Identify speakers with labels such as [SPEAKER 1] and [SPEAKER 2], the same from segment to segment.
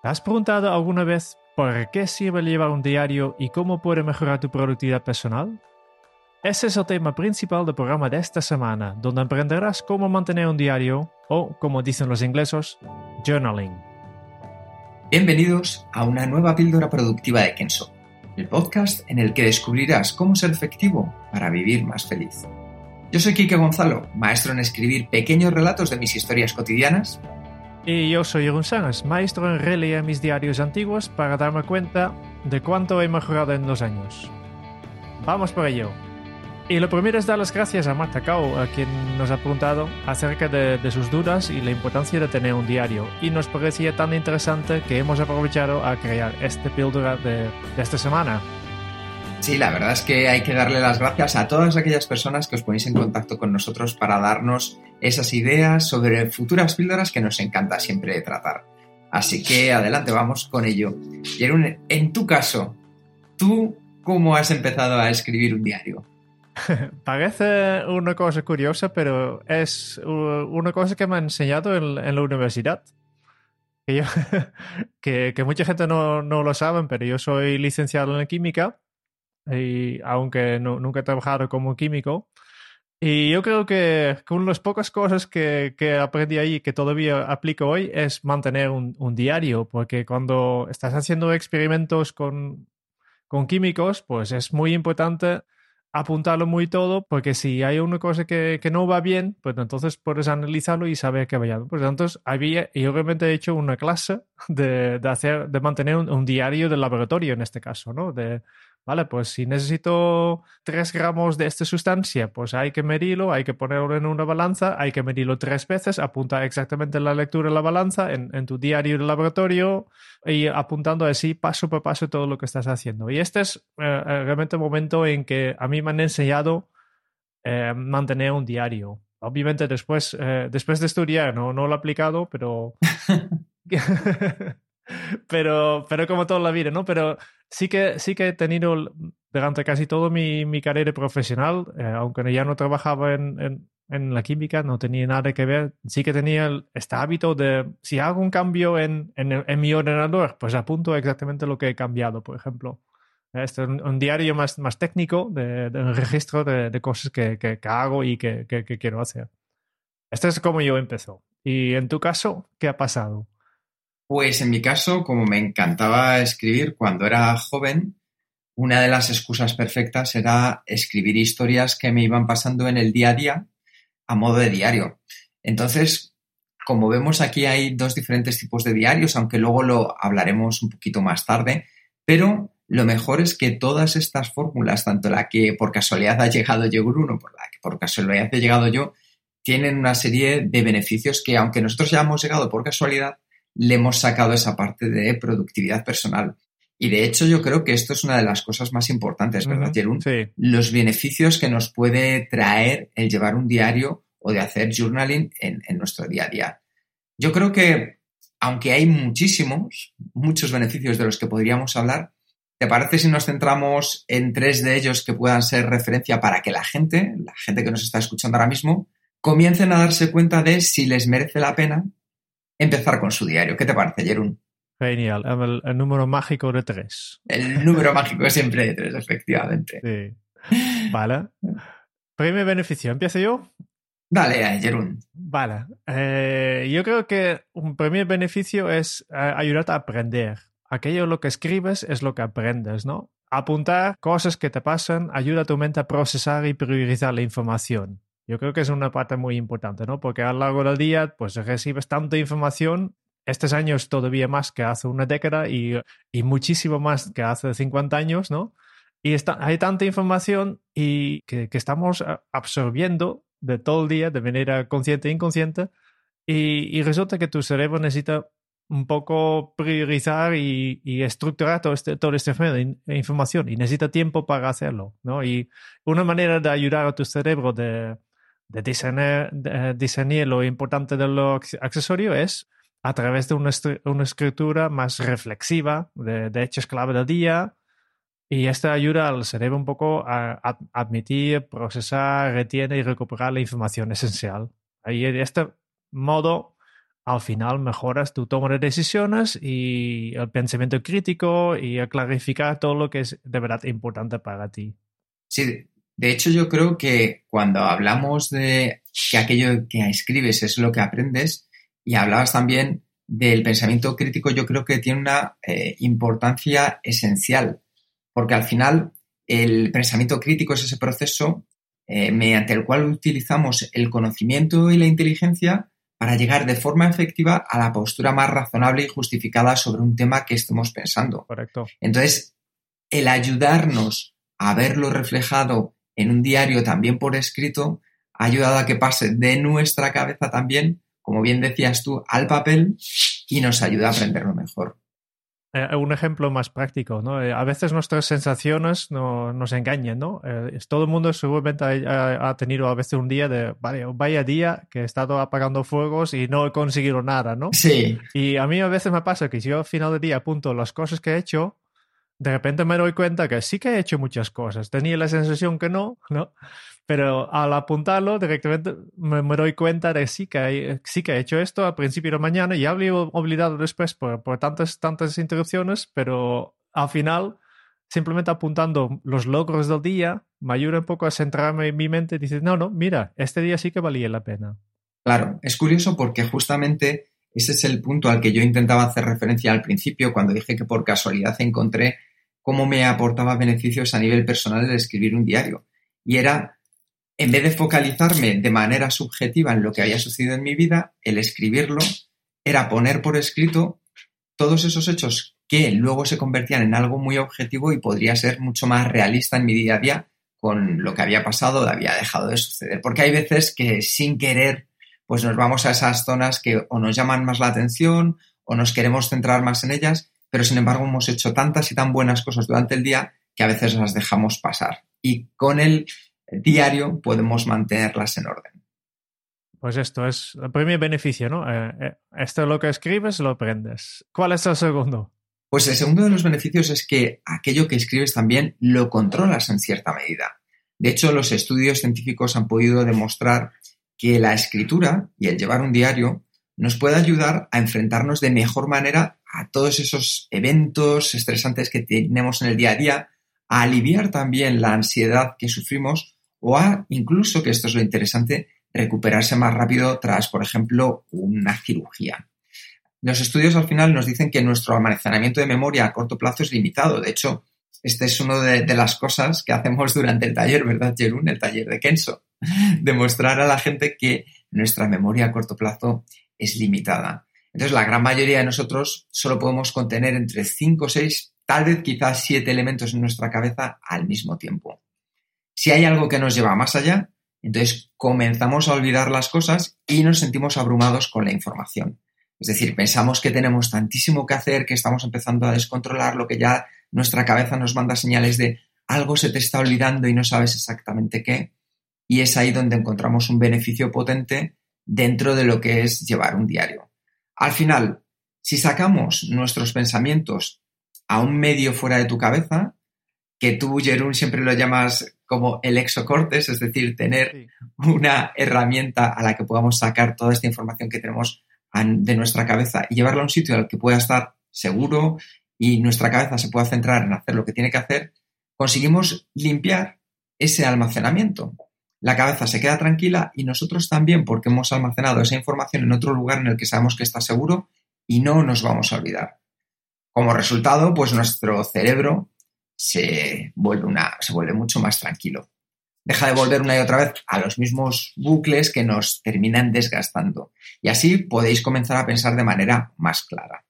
[SPEAKER 1] ¿Te has preguntado alguna vez por qué sirve llevar un diario y cómo puede mejorar tu productividad personal? Ese es el tema principal del programa de esta semana, donde aprenderás cómo mantener un diario o, como dicen los ingleses, journaling.
[SPEAKER 2] Bienvenidos a una nueva píldora productiva de Kenso, el podcast en el que descubrirás cómo ser efectivo para vivir más feliz. Yo soy Kike Gonzalo, maestro en escribir pequeños relatos de mis historias cotidianas.
[SPEAKER 1] Y yo soy Sánchez, maestro en releer mis diarios antiguos para darme cuenta de cuánto he mejorado en los años. Vamos por ello. Y lo primero es dar las gracias a Marta Cao, a quien nos ha preguntado acerca de, sus dudas y la importancia de tener un diario. Y nos parecía tan interesante que hemos aprovechado a crear este píldora de, de esta semana.
[SPEAKER 2] Sí, la verdad es que hay que darle las gracias a todas aquellas personas que os ponéis en contacto con nosotros para darnos esas ideas sobre futuras píldoras que nos encanta siempre tratar. Así que adelante, vamos con ello. Y en tu caso, ¿tú cómo has empezado a escribir un diario?
[SPEAKER 1] Parece una cosa curiosa, pero es una cosa que me ha enseñado en, la universidad. Que, que, mucha gente no, no, lo sabe, pero yo soy licenciado en química, y aunque nunca he trabajado como químico. Y yo creo que una de las pocas cosas que, que aprendí ahí que todavía aplico hoy es mantener un, un diario, porque cuando estás haciendo experimentos con, con químicos, pues es muy importante apuntarlo muy todo, porque si hay una cosa que, que, no va bien, pues entonces puedes analizarlo y saber que vaya. Pues entonces había, y obviamente he hecho una clase de, de hacer, de mantener un, un, diario del laboratorio en este caso, ¿no? De, Vale, pues si necesito 3 gramos de esta sustancia, pues hay que medirlo, hay que ponerlo en una balanza, hay que medirlo tres veces, apuntar exactamente la lectura de la balanza en, tu diario de laboratorio y apuntando así paso por paso todo lo que estás haciendo. Y este es eh, eh, realmente el momento en que a mí me han enseñado eh, mantener un diario. Obviamente después, después de estudiar no, no lo he aplicado, pero... pero, pero como toda la vida, ¿no? Pero sí que, sí que he tenido durante casi todo mi, mi carrera profesional, eh, aunque ya no trabajaba en, en, en, la química, no tenía nada que ver, sí que tenía este hábito de, si hago un cambio en, en, mi ordenador, pues apunto exactamente lo que he cambiado, por ejemplo. Este es un, diario más, más técnico, de, de un registro de, de cosas que, que, que, hago y que, que, quiero hacer. Este es como yo empezó. ¿Y en tu caso, qué ha pasado?
[SPEAKER 2] Pues en mi caso, como me encantaba escribir cuando era joven, una de las excusas perfectas era escribir historias que me iban pasando en el día a día a modo de diario. Entonces, como vemos aquí hay dos diferentes tipos de diarios, aunque luego lo hablaremos un poquito más tarde, pero lo mejor es que todas estas fórmulas, tanto la que por casualidad ha llegado yo, Bruno, por la que por casualidad he llegado yo, tienen una serie de beneficios que, aunque nosotros ya hemos llegado por casualidad, le hemos sacado esa parte de productividad personal. Y de hecho yo creo que esto es una de las cosas más importantes, ¿verdad, Jerún?
[SPEAKER 1] Sí.
[SPEAKER 2] Los beneficios que nos puede traer el llevar un diario o de hacer journaling en, en nuestro día a día. Yo creo que, aunque hay muchísimos, muchos beneficios de los que podríamos hablar, ¿te parece si nos centramos en tres de ellos que puedan ser referencia para que la gente, la gente que nos está escuchando ahora mismo, comiencen a darse cuenta de si les merece la pena empezar con su diario. ¿Qué te parece, Jerún?
[SPEAKER 1] Genial, el, número mágico de tres.
[SPEAKER 2] El número mágico siempre de tres, efectivamente.
[SPEAKER 1] Sí. Vale. Primer beneficio, ¿empiezo yo?
[SPEAKER 2] Dale, Jerún.
[SPEAKER 1] Vale. Eh, yo creo que un primer beneficio es eh, ayudarte a aprender. Aquello lo que escribes es lo que aprendes, ¿no? Apuntar cosas que te pasan ayuda a tu mente a procesar y priorizar la información. Yo creo que es una parte muy importante, ¿no? Porque a lo largo del día, pues recibes tanta información, estos años todavía más que hace una década y, y muchísimo más que hace 50 años, ¿no? Y está, hay tanta información y que, que, estamos absorbiendo de todo el día de manera consciente e inconsciente y, y resulta que tu cerebro necesita un poco priorizar y, y estructurar todo este, todo este de información y necesita tiempo para hacerlo, ¿no? Y una manera de ayudar a tu cerebro de, de diseñar, de diseñar lo importante de lo accesorio es a través de una, una escritura más reflexiva de, de, hechos clave del día. Y esto ayuda al cerebro un poco a, a admitir, procesar, retiene y recuperar la información esencial. Y de este modo, al final mejoras tu toma de decisiones y el pensamiento crítico y a clarificar todo lo que es de verdad importante para ti.
[SPEAKER 2] Sí, de hecho, yo creo que cuando hablamos de que aquello que escribes es lo que aprendes y hablabas también del pensamiento crítico, yo creo que tiene una eh, importancia esencial, porque al final el pensamiento crítico es ese proceso eh, mediante el cual utilizamos el conocimiento y la inteligencia para llegar de forma efectiva a la postura más razonable y justificada sobre un tema que estemos pensando.
[SPEAKER 1] Correcto.
[SPEAKER 2] Entonces, el ayudarnos a verlo reflejado en un diario también por escrito ha ayudado a que pase de nuestra cabeza también, como bien decías tú, al papel y nos ayuda a aprenderlo mejor.
[SPEAKER 1] Eh, un ejemplo más práctico, ¿no? Eh, a veces nuestras sensaciones no, nos engañan, ¿no? Eh, todo el mundo seguramente ha, ha, tenido a veces un día de, vale, vaya día que he estado apagando fuegos y no he conseguido nada, ¿no?
[SPEAKER 2] Sí.
[SPEAKER 1] Y a mí a veces me pasa que si yo al final del día apunto las cosas que he hecho, de repente me doy cuenta que sí que he hecho muchas cosas. Tenía la sensación que no, ¿no? Pero al apuntarlo, directamente me, doy cuenta de sí que, sí que he hecho esto al principio de mañana y había olvidado después por, por tantas, tantas interrupciones, pero al final, simplemente apuntando los logros del día, me ayuda un poco a centrarme en mi mente y decir, no, no, mira, este día sí que valía la pena.
[SPEAKER 2] Claro, es curioso porque justamente ese es el punto al que yo intentaba hacer referencia al principio cuando dije que por casualidad encontré cómo me aportaba beneficios a nivel personal el escribir un diario. Y era, en vez de focalizarme de manera subjetiva en lo que había sucedido en mi vida, el escribirlo era poner por escrito todos esos hechos que luego se convertían en algo muy objetivo y podría ser mucho más realista en mi día a día con lo que había pasado o había dejado de suceder. Porque hay veces que sin querer pues nos vamos a esas zonas que o nos llaman más la atención o nos queremos centrar más en ellas pero sin embargo hemos hecho tantas y tan buenas cosas durante el día que a veces las dejamos pasar. Y con el diario podemos mantenerlas en orden.
[SPEAKER 1] Pues esto es el primer beneficio, ¿no? Eh, eh, esto es lo que escribes, lo aprendes. ¿Cuál es el segundo?
[SPEAKER 2] Pues el segundo de los beneficios es que aquello que escribes también lo controlas en cierta medida. De hecho, los estudios científicos han podido demostrar que la escritura y el llevar un diario nos puede ayudar a enfrentarnos de mejor manera a todos esos eventos estresantes que tenemos en el día a día, a aliviar también la ansiedad que sufrimos o a incluso, que esto es lo interesante, recuperarse más rápido tras, por ejemplo, una cirugía. Los estudios al final nos dicen que nuestro almacenamiento de memoria a corto plazo es limitado. De hecho, esta es una de, de, las cosas que hacemos durante el taller, ¿verdad, Jerún? El taller de Kenso. Demostrar a la gente que nuestra memoria a corto plazo es limitada. Entonces, la gran mayoría de nosotros solo podemos contener entre 5, 6, tal vez quizás 7 elementos en nuestra cabeza al mismo tiempo. Si hay algo que nos lleva más allá, entonces comenzamos a olvidar las cosas y nos sentimos abrumados con la información. Es decir, pensamos que tenemos tantísimo que hacer que estamos empezando a descontrolar lo que ya nuestra cabeza nos manda señales de algo se te está olvidando y no sabes exactamente qué. Y es ahí donde encontramos un beneficio potente dentro de lo que es llevar un diario. Al final, si sacamos nuestros pensamientos a un medio fuera de tu cabeza, que tú, Jerún, siempre lo llamas como el exocortes, es decir, tener una herramienta a la que podamos sacar toda esta información que tenemos de nuestra cabeza y llevarla a un sitio al que pueda estar seguro y nuestra cabeza se pueda centrar en hacer lo que tiene que hacer, conseguimos limpiar ese almacenamiento la cabeza se queda tranquila y nosotros también porque hemos almacenado esa información en otro lugar en el que sabemos que está seguro y no nos vamos a olvidar. Como resultado, pues nuestro cerebro se vuelve, una, se vuelve mucho más tranquilo. Deja de volver una y otra vez a los mismos bucles que nos terminan desgastando. Y así podéis comenzar a pensar de manera más clara.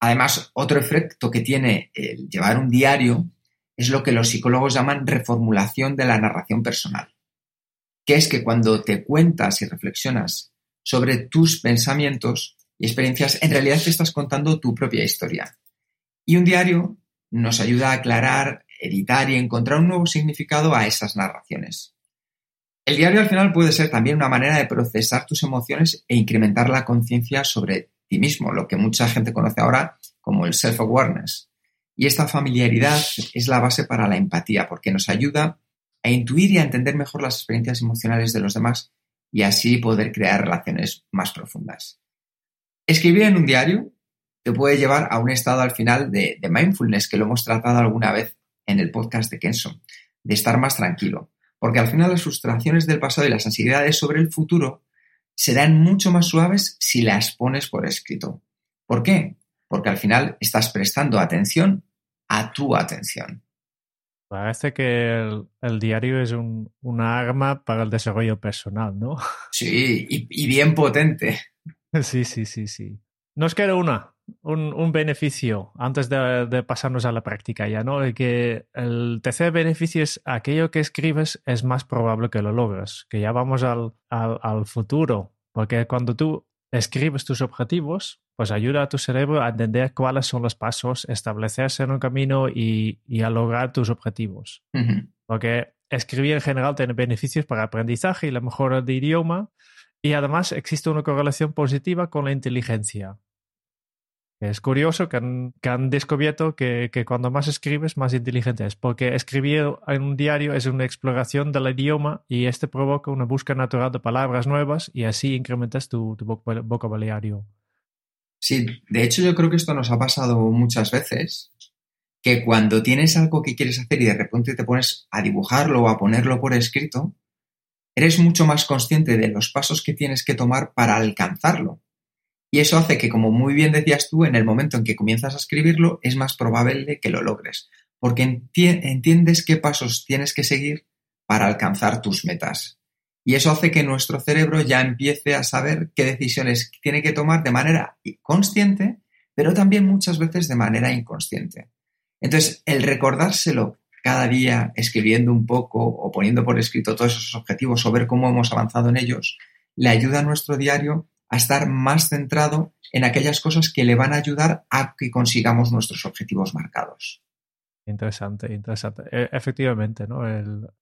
[SPEAKER 2] Además, otro efecto que tiene el llevar un diario es lo que los psicólogos llaman reformulación de la narración personal, que es que cuando te cuentas y reflexionas sobre tus pensamientos y experiencias, en realidad te estás contando tu propia historia. Y un diario nos ayuda a aclarar, editar y encontrar un nuevo significado a esas narraciones. El diario al final puede ser también una manera de procesar tus emociones e incrementar la conciencia sobre ti mismo, lo que mucha gente conoce ahora como el self-awareness. Y esta familiaridad es la base para la empatía, porque nos ayuda a intuir y a entender mejor las experiencias emocionales de los demás y así poder crear relaciones más profundas. Escribir en un diario te puede llevar a un estado al final de, mindfulness, que lo hemos tratado alguna vez en el podcast de Kenson, de estar más tranquilo, porque al final las frustraciones del pasado y las ansiedades sobre el futuro serán mucho más suaves si las pones por escrito. ¿Por qué? Porque al final estás prestando atención a tu atención.
[SPEAKER 1] Parece que el, diario es un, una arma para el desarrollo personal, ¿no?
[SPEAKER 2] Sí, y, bien potente.
[SPEAKER 1] Sí, sí, sí, sí. Nos queda una, un, un beneficio antes de, pasarnos a la práctica ya, ¿no? Que el tercer beneficio es aquello que escribes es más probable que lo logres, que ya vamos al, al, futuro, porque cuando tú escribes tus objetivos, pues ayuda a tu cerebro a entender cuáles son los pasos, establecerse en un camino y, y a lograr tus objetivos. Porque escribir en general tiene beneficios para aprendizaje y la mejora de idioma, y además existe una correlación positiva con la inteligencia. Es curioso que han, descubierto que, cuando más escribes, más inteligente es, porque escribir en un diario es una exploración del idioma y este provoca una búsqueda natural de palabras nuevas y así incrementas tu, vocabulario.
[SPEAKER 2] Sí, de hecho yo creo que esto nos ha pasado muchas veces, que cuando tienes algo que quieres hacer y de repente te pones a dibujarlo o a ponerlo por escrito, eres mucho más consciente de los pasos que tienes que tomar para alcanzarlo. Y eso hace que, como muy bien decías tú, en el momento en que comienzas a escribirlo, es más probable que lo logres, porque entiendes qué pasos tienes que seguir para alcanzar tus metas. Y eso hace que nuestro cerebro ya empiece a saber qué decisiones tiene que tomar de manera consciente, pero también muchas veces de manera inconsciente. Entonces, el recordárselo cada día, escribiendo un poco o poniendo por escrito todos esos objetivos o ver cómo hemos avanzado en ellos, le ayuda a nuestro diario a estar más centrado en aquellas cosas que le van a ayudar a que consigamos nuestros objetivos marcados.
[SPEAKER 1] Interesante, interesante. E, efectivamente, ¿no?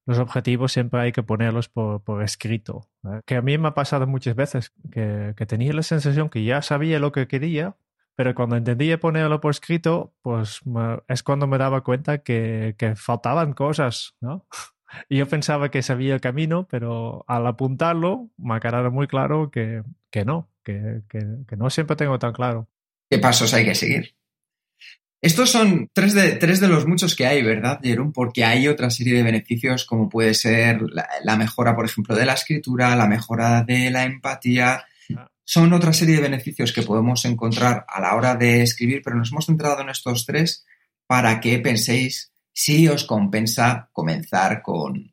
[SPEAKER 1] los objetivos siempre hay que ponerlos por, escrito. Que a mí me ha pasado muchas veces que, tenía la sensación que ya sabía lo que quería, pero cuando entendía ponerlo por escrito, pues es cuando me daba cuenta que, que faltaban cosas, ¿no? Y yo pensaba que sabía el camino, pero al apuntarlo me ha quedado muy claro que, que no, que, que, no siempre tengo tan claro.
[SPEAKER 2] ¿Qué pasos hay que seguir? Estos son tres de, tres de los muchos que hay, ¿verdad, Jerón? Porque hay otra serie de beneficios como puede ser la, mejora, por ejemplo, de la escritura, la mejora de la empatía. Ah. Son otra serie de beneficios que podemos encontrar a la hora de escribir, pero nos hemos centrado en estos tres para que penséis sí os compensa comenzar con.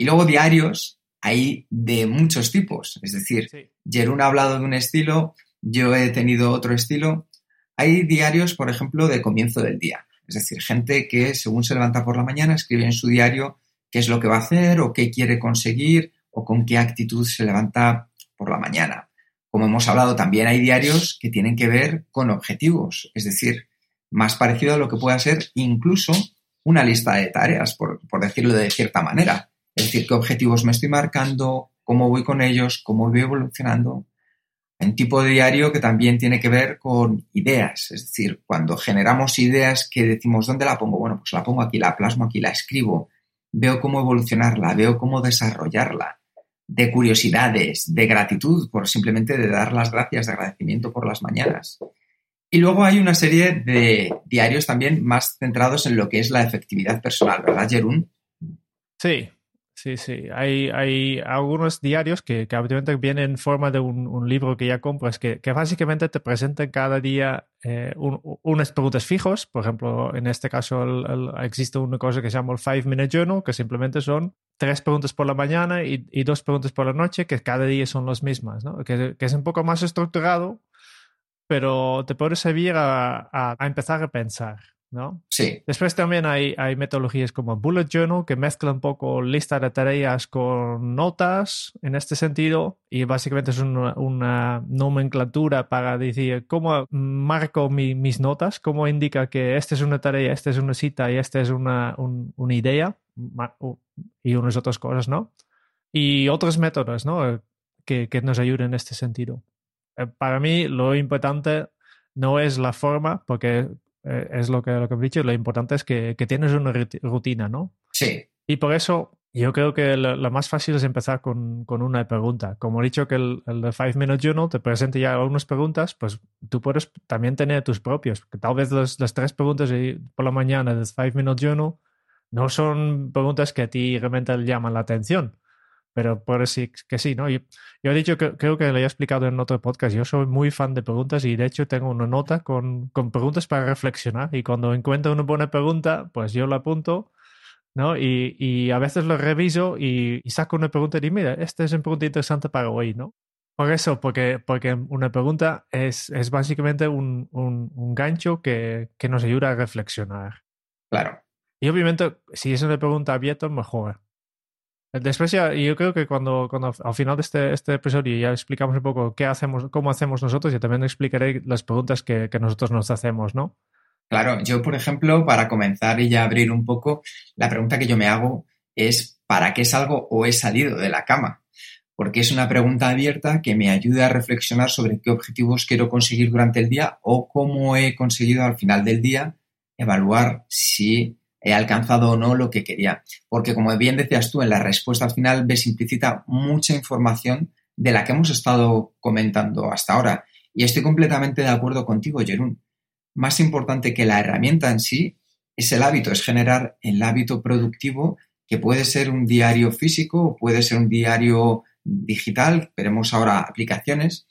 [SPEAKER 2] y luego diarios hay de muchos tipos. Es decir, Jerún ha hablado de un estilo, yo he tenido otro estilo. Hay diarios, por ejemplo, de comienzo del día. Es decir, gente que según se levanta por la mañana escribe en su diario qué es lo que va a hacer o qué quiere conseguir o con qué actitud se levanta por la mañana. Como hemos hablado, también hay diarios que tienen que ver con objetivos, es decir, más parecido a lo que pueda ser incluso una lista de tareas, por, decirlo de cierta manera. Es decir, qué objetivos me estoy marcando, cómo voy con ellos, cómo voy evolucionando. Un tipo de diario que también tiene que ver con ideas, es decir, cuando generamos ideas que decimos, ¿dónde la pongo? Bueno, pues la pongo aquí, la plasmo aquí, la escribo, veo cómo evolucionarla, veo cómo desarrollarla, de curiosidades, de gratitud, por simplemente de dar las gracias, de agradecimiento por las mañanas. Y luego hay una serie de diarios también más centrados en lo que es la efectividad personal, ¿verdad, Jerún?
[SPEAKER 1] Sí, sí, sí. Hay, hay algunos diarios que, que obviamente vienen en forma de un, libro que ya compras, que, que, básicamente te presentan cada día eh, unas preguntas fijos. Por ejemplo, en este caso existe una cosa que se llama el Five Minute Journal, que simplemente son tres preguntas por la mañana y, y dos preguntas por la noche, que cada día son las mismas, ¿no? que, que es un poco más estructurado pero te puede servir a, empezar a pensar, ¿no?
[SPEAKER 2] Sí.
[SPEAKER 1] Después también hay, hay metodologías como Bullet Journal que mezclan un poco lista de tareas con notas en este sentido y básicamente es una, nomenclatura para decir cómo marco mis notas, cómo indica que esta es una tarea, esta es una cita y esta es una, una idea y unas otras cosas, ¿no? Y otros métodos, ¿no? Que, que nos ayuden en este sentido. Eh, para mí lo importante no es la forma, porque eh, es lo que, lo que he dicho, lo importante es que, tienes una rutina, ¿no?
[SPEAKER 2] Sí.
[SPEAKER 1] Y por eso yo creo que lo, más fácil es empezar con, una pregunta. Como he dicho que el, el Five Minute Journal te presenta ya algunas preguntas, pues tú puedes también tener tus propios. Que tal vez las tres preguntas por la mañana del Five Minute Journal no son preguntas que a ti realmente llaman la atención pero por sí que sí, ¿no? Yo, he dicho que creo que le he explicado en otro podcast, yo soy muy fan de preguntas y de hecho tengo una nota con, con preguntas para reflexionar y cuando encuentro una buena pregunta, pues yo la apunto, ¿no? Y, y a veces lo reviso y, saco una pregunta y digo, mira, esta es una pregunta interesante para hoy, ¿no? Por eso, porque, porque una pregunta es, es básicamente un, un, un gancho que, que nos ayuda a reflexionar.
[SPEAKER 2] Claro.
[SPEAKER 1] Y obviamente, si es una pregunta abierta, mejor. Después ya, yo creo que cuando, cuando al final de este, este episodio ya explicamos un poco qué hacemos, cómo hacemos nosotros, y también explicaré las preguntas que, que nosotros nos hacemos, ¿no?
[SPEAKER 2] Claro, yo, por ejemplo, para comenzar y ya abrir un poco, la pregunta que yo me hago es ¿para qué salgo o he salido de la cama? Porque es una pregunta abierta que me ayuda a reflexionar sobre qué objetivos quiero conseguir durante el día o cómo he conseguido al final del día evaluar si he alcanzado o no lo que quería. Porque como bien decías tú, en la respuesta al final ves implícita mucha información de la que hemos estado comentando hasta ahora. Y estoy completamente de acuerdo contigo, Jerún. Más importante que la herramienta en sí es el hábito, es generar el hábito productivo que puede ser un diario físico puede ser un diario digital, veremos ahora aplicaciones,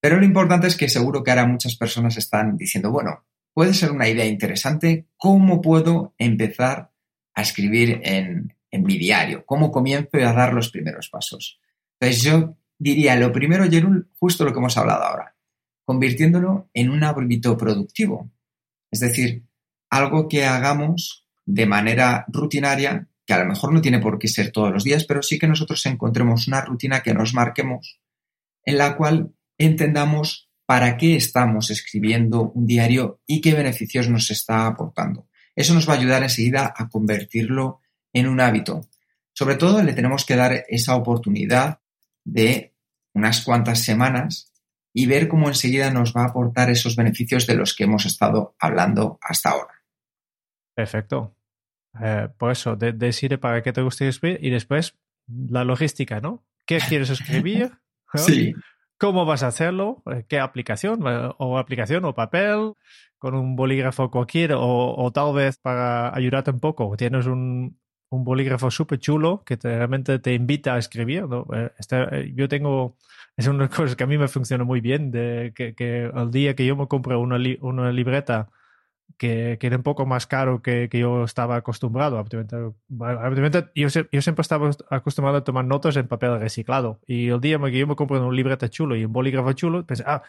[SPEAKER 2] pero lo importante es que seguro que ahora muchas personas están diciendo, bueno, puede ser una idea interesante. ¿Cómo puedo empezar a escribir en, mi diario? ¿Cómo comienzo a dar los primeros pasos? Entonces yo diría, lo primero, Jerul, justo lo que hemos hablado ahora, convirtiéndolo en un hábito productivo. Es decir, algo que hagamos de manera rutinaria, que a lo mejor no tiene por qué ser todos los días, pero sí que nosotros encontremos una rutina que nos marquemos, en la cual entendamos para qué estamos escribiendo un diario y qué beneficios nos está aportando. Eso nos va a ayudar enseguida a convertirlo en un hábito. Sobre todo le tenemos que dar esa oportunidad de unas cuantas semanas y ver cómo enseguida nos va a aportar esos beneficios de los que hemos estado hablando hasta ahora.
[SPEAKER 1] Perfecto. Eh, por eso, decir para qué te gusta escribir y después la logística, ¿no? ¿Qué quieres escribir?
[SPEAKER 2] Sí
[SPEAKER 1] cómo vas a hacerlo, eh, qué aplicación, eh, o aplicación o papel, con un bolígrafo cualquiera, o, tal vez para ayudarte un poco, tienes un, bolígrafo súper chulo que realmente te invita a escribir. Eh, este, yo tengo, es una cosa que a mí me funciona muy bien, de que, que el día que yo me compro una, una libreta que, era un poco más caro que, que yo estaba acostumbrado. Obviamente, yo, yo, siempre estaba acostumbrado a tomar notas en papel reciclado. Y el día que yo me compré un libreta chulo y un bolígrafo chulo, pensé, ah,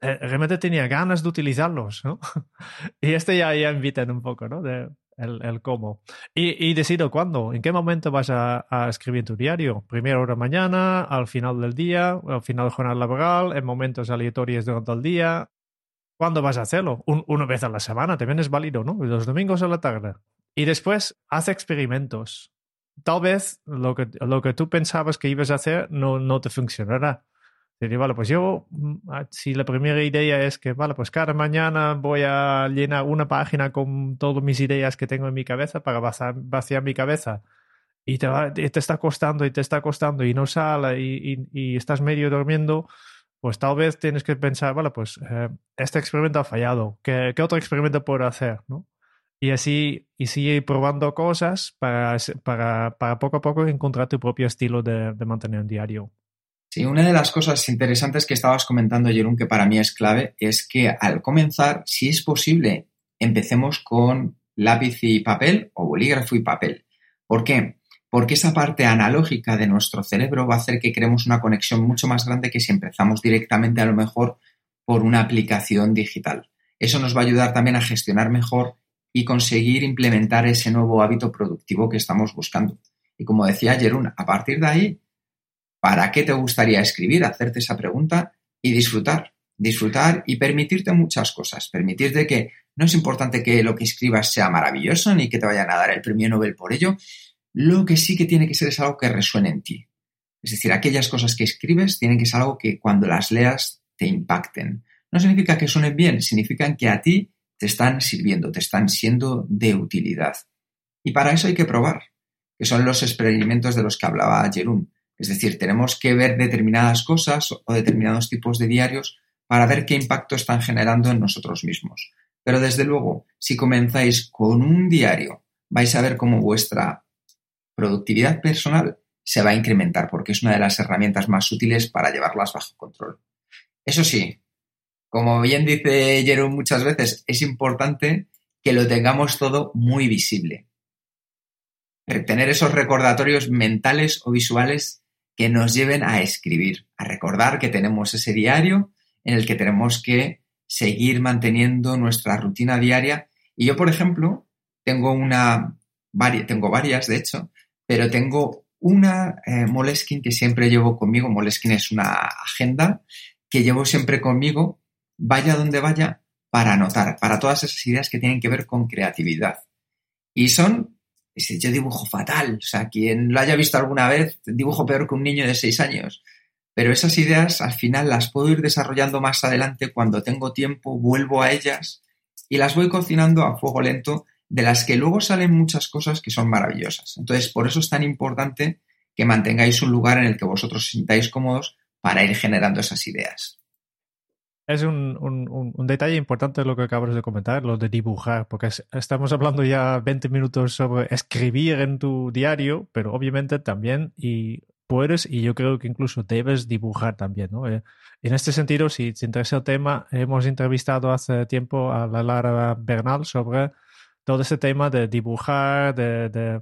[SPEAKER 1] eh, realmente tenía ganas de utilizarlos, ¿no? y este ya, ya invitan un poco, ¿no? De, el, cómo. Y, y, decido cuándo, en qué momento vas a, escribir tu diario. Primera hora mañana, al final del día, al final de jornada laboral, en momentos aleatorios durante el día. ¿Cuándo vas a hacerlo? una vez a la semana, también es válido, ¿no? Los domingos a la tarde. Y después, haz experimentos. Tal vez lo que, lo que tú pensabas que ibas a hacer no, no te funcionará vale, pues yo, mm, ah, si la primera idea es que, vale, pues cada mañana voy a llenar una página con todas mis ideas que tengo en mi cabeza para vaciar, mi cabeza y te, te, está costando y te está costando y no sale y, y, estás medio durmiendo, pues tal vez tienes que pensar, vale, pues eh, este experimento ha fallado, ¿Qué, ¿qué, otro experimento puedo hacer? ¿no? Y así, y sigue probando cosas para, para, para poco a poco encontrar tu propio estilo de, de mantener un diario.
[SPEAKER 2] Sí, una de las cosas interesantes que estabas comentando, Jerón, que para mí es clave, es que al comenzar, si es posible, empecemos con lápiz y papel o bolígrafo y papel. ¿Por qué? Porque esa parte analógica de nuestro cerebro va a hacer que creemos una conexión mucho más grande que si empezamos directamente a lo mejor por una aplicación digital. Eso nos va a ayudar también a gestionar mejor y conseguir implementar ese nuevo hábito productivo que estamos buscando. Y como decía Jerún, a partir de ahí ¿Para qué te gustaría escribir? Hacerte esa pregunta y disfrutar. Disfrutar y permitirte muchas cosas. Permitirte que no es importante que lo que escribas sea maravilloso ni que te vayan a dar el premio Nobel por ello. Lo que sí que tiene que ser es algo que resuene en ti. Es decir, aquellas cosas que escribes tienen que ser algo que cuando las leas te impacten. No significa que suenen bien, significan que a ti te están sirviendo, te están siendo de utilidad. Y para eso hay que probar, que son los experimentos de los que hablaba Jerún. Es decir, tenemos que ver determinadas cosas o determinados tipos de diarios para ver qué impacto están generando en nosotros mismos. Pero desde luego, si comenzáis con un diario, vais a ver cómo vuestra productividad personal se va a incrementar porque es una de las herramientas más útiles para llevarlas bajo control. Eso sí, como bien dice Jerome muchas veces, es importante que lo tengamos todo muy visible. Tener esos recordatorios mentales o visuales que nos lleven a escribir, a recordar que tenemos ese diario en el que tenemos que seguir manteniendo nuestra rutina diaria. Y yo, por ejemplo, tengo una, tengo varias, de hecho, pero tengo una eh, Moleskine que siempre llevo conmigo. Moleskine es una agenda que llevo siempre conmigo, vaya donde vaya, para anotar, para todas esas ideas que tienen que ver con creatividad. Y son yo dibujo fatal. O sea, quien lo haya visto alguna vez, dibujo peor que un niño de seis años. Pero esas ideas al final las puedo ir desarrollando más adelante cuando tengo tiempo, vuelvo a ellas y las voy cocinando a fuego lento, de las que luego salen muchas cosas que son maravillosas. Entonces, por eso es tan importante que mantengáis un lugar en el que vosotros os sintáis cómodos para ir generando esas ideas.
[SPEAKER 1] Es un, un, detalle importante lo que acabas de comentar, lo de dibujar, porque estamos hablando ya 20 minutos sobre escribir en tu diario, pero obviamente también y puedes y yo creo que incluso debes dibujar también. ¿no? Eh, en este sentido, si te interesa el tema, hemos entrevistado hace tiempo a la Lara Bernal sobre todo ese tema de dibujar, de, de,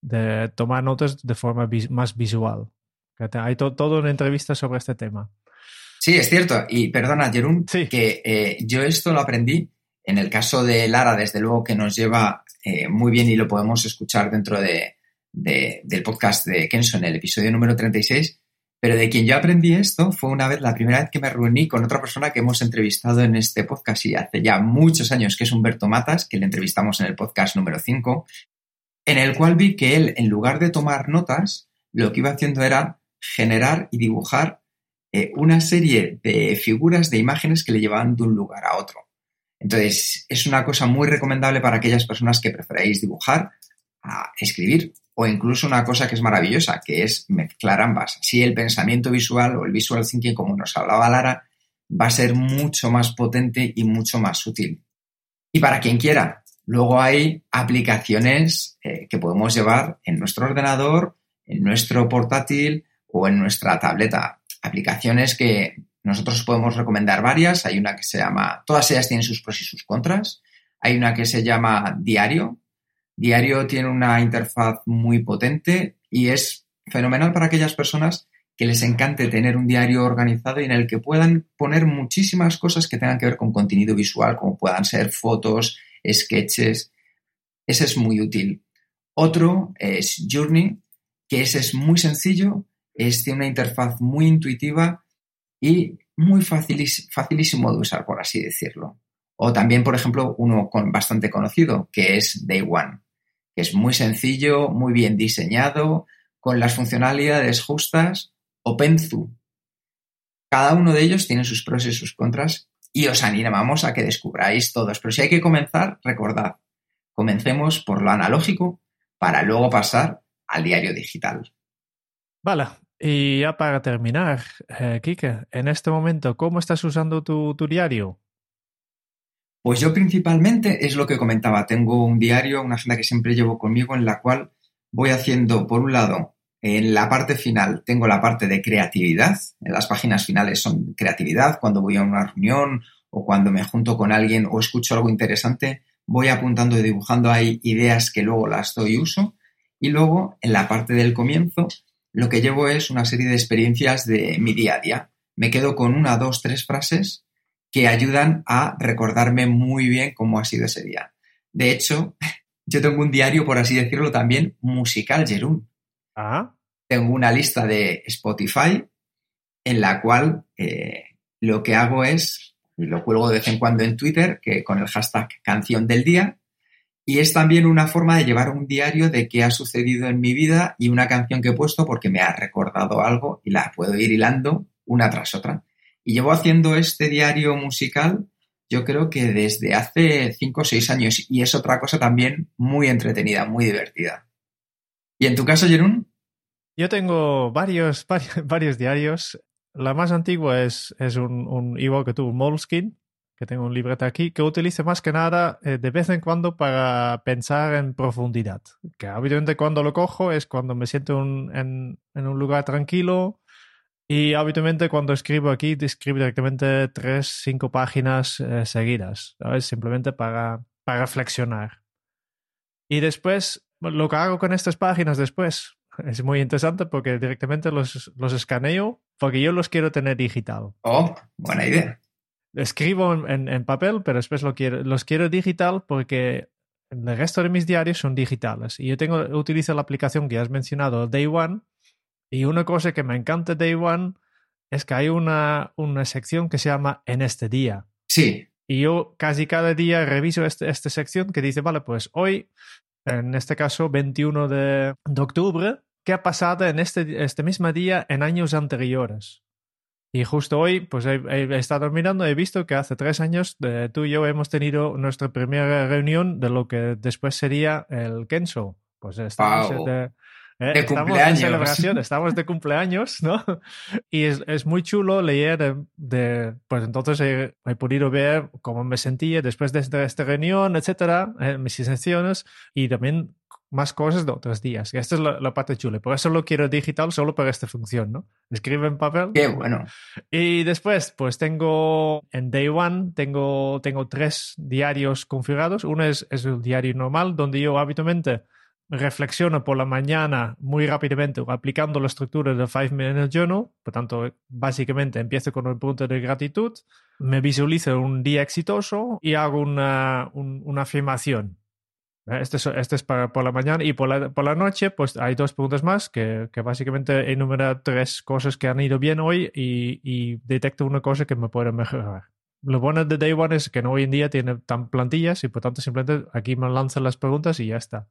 [SPEAKER 1] de tomar notas de forma más visual. Hay todo una entrevista sobre este tema.
[SPEAKER 2] Sí, es cierto. Y perdona, Jerún, que eh, yo esto lo aprendí en el caso de Lara, desde luego que nos lleva eh, muy bien y lo podemos escuchar dentro de, del podcast de Kenson, el episodio número 36. Pero de quien yo aprendí esto fue una vez, la primera vez que me reuní con otra persona que hemos entrevistado en este podcast y hace ya muchos años, que es Humberto Matas, que le entrevistamos en el podcast número 5, en el cual vi que él, en lugar de tomar notas, lo que iba haciendo era generar y dibujar eh, una serie de figuras, de imágenes que le llevaban de un lugar a otro. Entonces, es una cosa muy recomendable para aquellas personas que preferáis dibujar a escribir o incluso una cosa que es maravillosa, que es mezclar ambas. Así el pensamiento visual o el visual thinking, como nos hablaba Lara, va a ser mucho más potente y mucho más útil. Y para quien quiera, luego hay aplicaciones eh, que podemos llevar en nuestro ordenador, en nuestro portátil o en nuestra tableta aplicaciones que nosotros podemos recomendar varias. Hay una que se llama, todas ellas tienen sus pros y sus contras. Hay una que se llama Diario. Diario tiene una interfaz muy potente y es fenomenal para aquellas personas que les encante tener un diario organizado y en el que puedan poner muchísimas cosas que tengan que ver con contenido visual, como puedan ser fotos, sketches. Ese es muy útil. Otro es Journey, que ese es muy sencillo, es, tiene una interfaz muy intuitiva y muy facilísimo de usar, por así decirlo. O también, por ejemplo, uno con, bastante conocido, que es Day One, es muy sencillo, muy bien diseñado, con las funcionalidades justas, o Penzu. Cada uno de ellos tiene sus pros y sus contras y os animamos a que descubráis todos. Pero si hay que comenzar, recordad, comencemos por lo analógico para luego pasar al diario digital.
[SPEAKER 1] Vale, y ya para terminar, eh, Kike, en este momento, ¿cómo estás usando tu, tu diario?
[SPEAKER 2] Pues yo principalmente es lo que comentaba, tengo un diario, una agenda que siempre llevo conmigo en la cual voy haciendo, por un lado, en la parte final tengo la parte de creatividad, en las páginas finales son creatividad, cuando voy a una reunión o cuando me junto con alguien o escucho algo interesante, voy apuntando y dibujando ahí ideas que luego las doy uso. Y luego, en la parte del comienzo, lo que llevo es una serie de experiencias de mi día a día. Me quedo con una, dos, tres frases que ayudan a recordarme muy bien cómo ha sido ese día. De hecho, yo tengo un diario, por así decirlo, también musical, Jerún.
[SPEAKER 1] Ah.
[SPEAKER 2] Tengo una lista de Spotify en la cual eh, lo que hago es, y lo cuelgo de vez en cuando en Twitter, que con el hashtag canción del día, y es también una forma de llevar un diario de qué ha sucedido en mi vida y una canción que he puesto porque me ha recordado algo y la puedo ir hilando una tras otra. Y llevo haciendo este diario musical yo creo que desde hace cinco o seis años y es otra cosa también muy entretenida, muy divertida. ¿Y en tu caso, Jerún?
[SPEAKER 1] Yo tengo varios, varios, diarios. La más antigua es, es un, un igual que tú, Moleskine, que tengo un libreta aquí, que utilizo más que nada eh, de vez en cuando para pensar en profundidad. Que habitualmente cuando lo cojo es cuando me siento en, en, un lugar tranquilo y habitualmente cuando escribo aquí, escribo directamente tres, cinco páginas eh, seguidas, ¿sabes? Simplemente para, para reflexionar. Y después, lo que hago con estas páginas después, es muy interesante porque directamente los, los escaneo porque yo los quiero tener digital.
[SPEAKER 2] Oh, buena idea.
[SPEAKER 1] Escribo en, en papel, pero después lo quiero, los quiero digital porque el resto de mis diarios son digitales. Y yo tengo, utilizo la aplicación que has mencionado, Day One. Y una cosa que me encanta de Day One es que hay una, una sección que se llama En este día.
[SPEAKER 2] Sí.
[SPEAKER 1] Y yo casi cada día reviso este, esta sección que dice, vale, pues hoy en este caso 21 de, octubre, ¿qué ha pasado en este, este mismo día en años anteriores? Y justo hoy, pues he, estado mirando, he visto que hace tres años de, tú y yo hemos tenido nuestra primera reunión de lo que después sería el Kenso. Pues estamos de,
[SPEAKER 2] eh, estamos de
[SPEAKER 1] celebración, estamos de cumpleaños, ¿no? Y es, es muy chulo leer de, pues entonces he, he, podido ver cómo me sentía después de esta, esta reunión, etcétera, eh, mis sensaciones y también más cosas de otros días. esta es la, la, parte chula. Por eso lo quiero digital solo para esta función, ¿no? Escribe en papel.
[SPEAKER 2] Qué bueno.
[SPEAKER 1] Y después, pues tengo en Day One, tengo, tengo tres diarios configurados. Uno es, es el diario normal, donde yo habitualmente reflexiono por la mañana muy rápidamente aplicando la estructura del Five Minute Journal. Por tanto, básicamente empiezo con un punto de gratitud, me visualizo un día exitoso y hago una, una afirmación. Este es, este es para por la mañana y por la, por la noche, pues hay dos puntos más que, que básicamente enumera tres cosas que han ido bien hoy y, y detecto una cosa que me puede mejorar. Lo bueno de Day One es que no hoy en día tiene tan plantillas y por tanto simplemente aquí me lanzan las preguntas y ya está.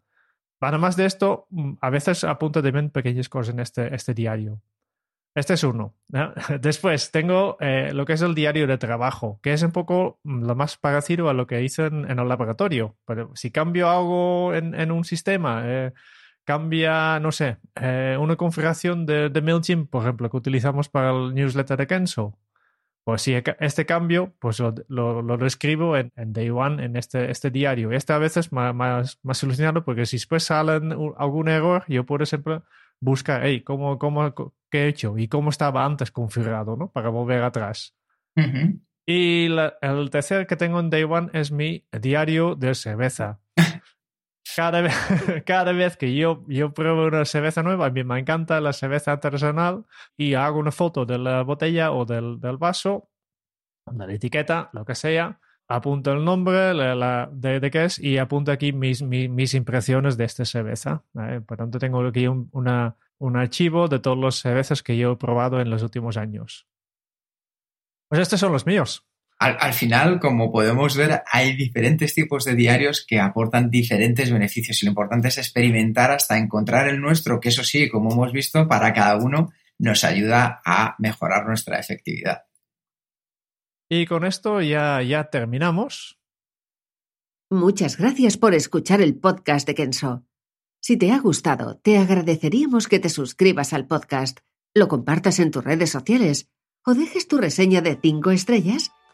[SPEAKER 1] Además de esto, mm, a veces apunto también pequeñas cosas en este, este diario. Este es uno. Después tengo eh, lo que es el diario de trabajo, que es un poco mm, lo más parecido a lo que hice en, el laboratorio. Pero si cambio algo en, un sistema, eh, cambia, no sé, eh, una configuración de, de, MailChimp, por ejemplo, que utilizamos para el newsletter de Kenzo, pues sí, este cambio, pues lo, lo, lo escribo en, Day One, en este, este diario. Este a veces más, más, más solucionado porque si después sale algún error, yo por ejemplo buscar, hey, ¿cómo, cómo, ¿qué he hecho? Y cómo estaba antes configurado, ¿no? Para volver atrás. Y el tercer que tengo en Day One es mi diario de cerveza. Cada, vez, cada vez que yo, yo pruebo una cerveza nueva, a mí me encanta la cerveza artesanal y hago una foto de la botella o del, del vaso, de la etiqueta, lo que sea, apunto el nombre de, de, qué es y apunto aquí mis, mis, impresiones de esta cerveza. Por tanto, tengo aquí un, una, un archivo de todos los cervezas que yo he probado en los últimos años. Pues estos son los míos.
[SPEAKER 2] Al, final, como podemos ver, hay diferentes tipos de diarios que aportan diferentes beneficios y lo importante es experimentar hasta encontrar el nuestro, que eso sí, como hemos visto, para cada uno nos ayuda a mejorar nuestra efectividad.
[SPEAKER 1] Y con esto ya, ya terminamos.
[SPEAKER 3] Muchas gracias por escuchar el podcast de Kenso. Si te ha gustado, te agradeceríamos que te suscribas al podcast, lo compartas en tus redes sociales o dejes tu reseña de 5 estrellas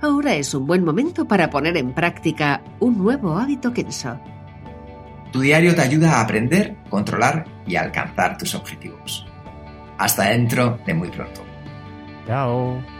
[SPEAKER 3] ahora es un buen momento para poner en práctica un nuevo hábito Kenso.
[SPEAKER 2] Tu diario te ayuda a aprender, controlar y alcanzar tus objetivos. Hasta dentro de muy pronto.
[SPEAKER 1] Chao.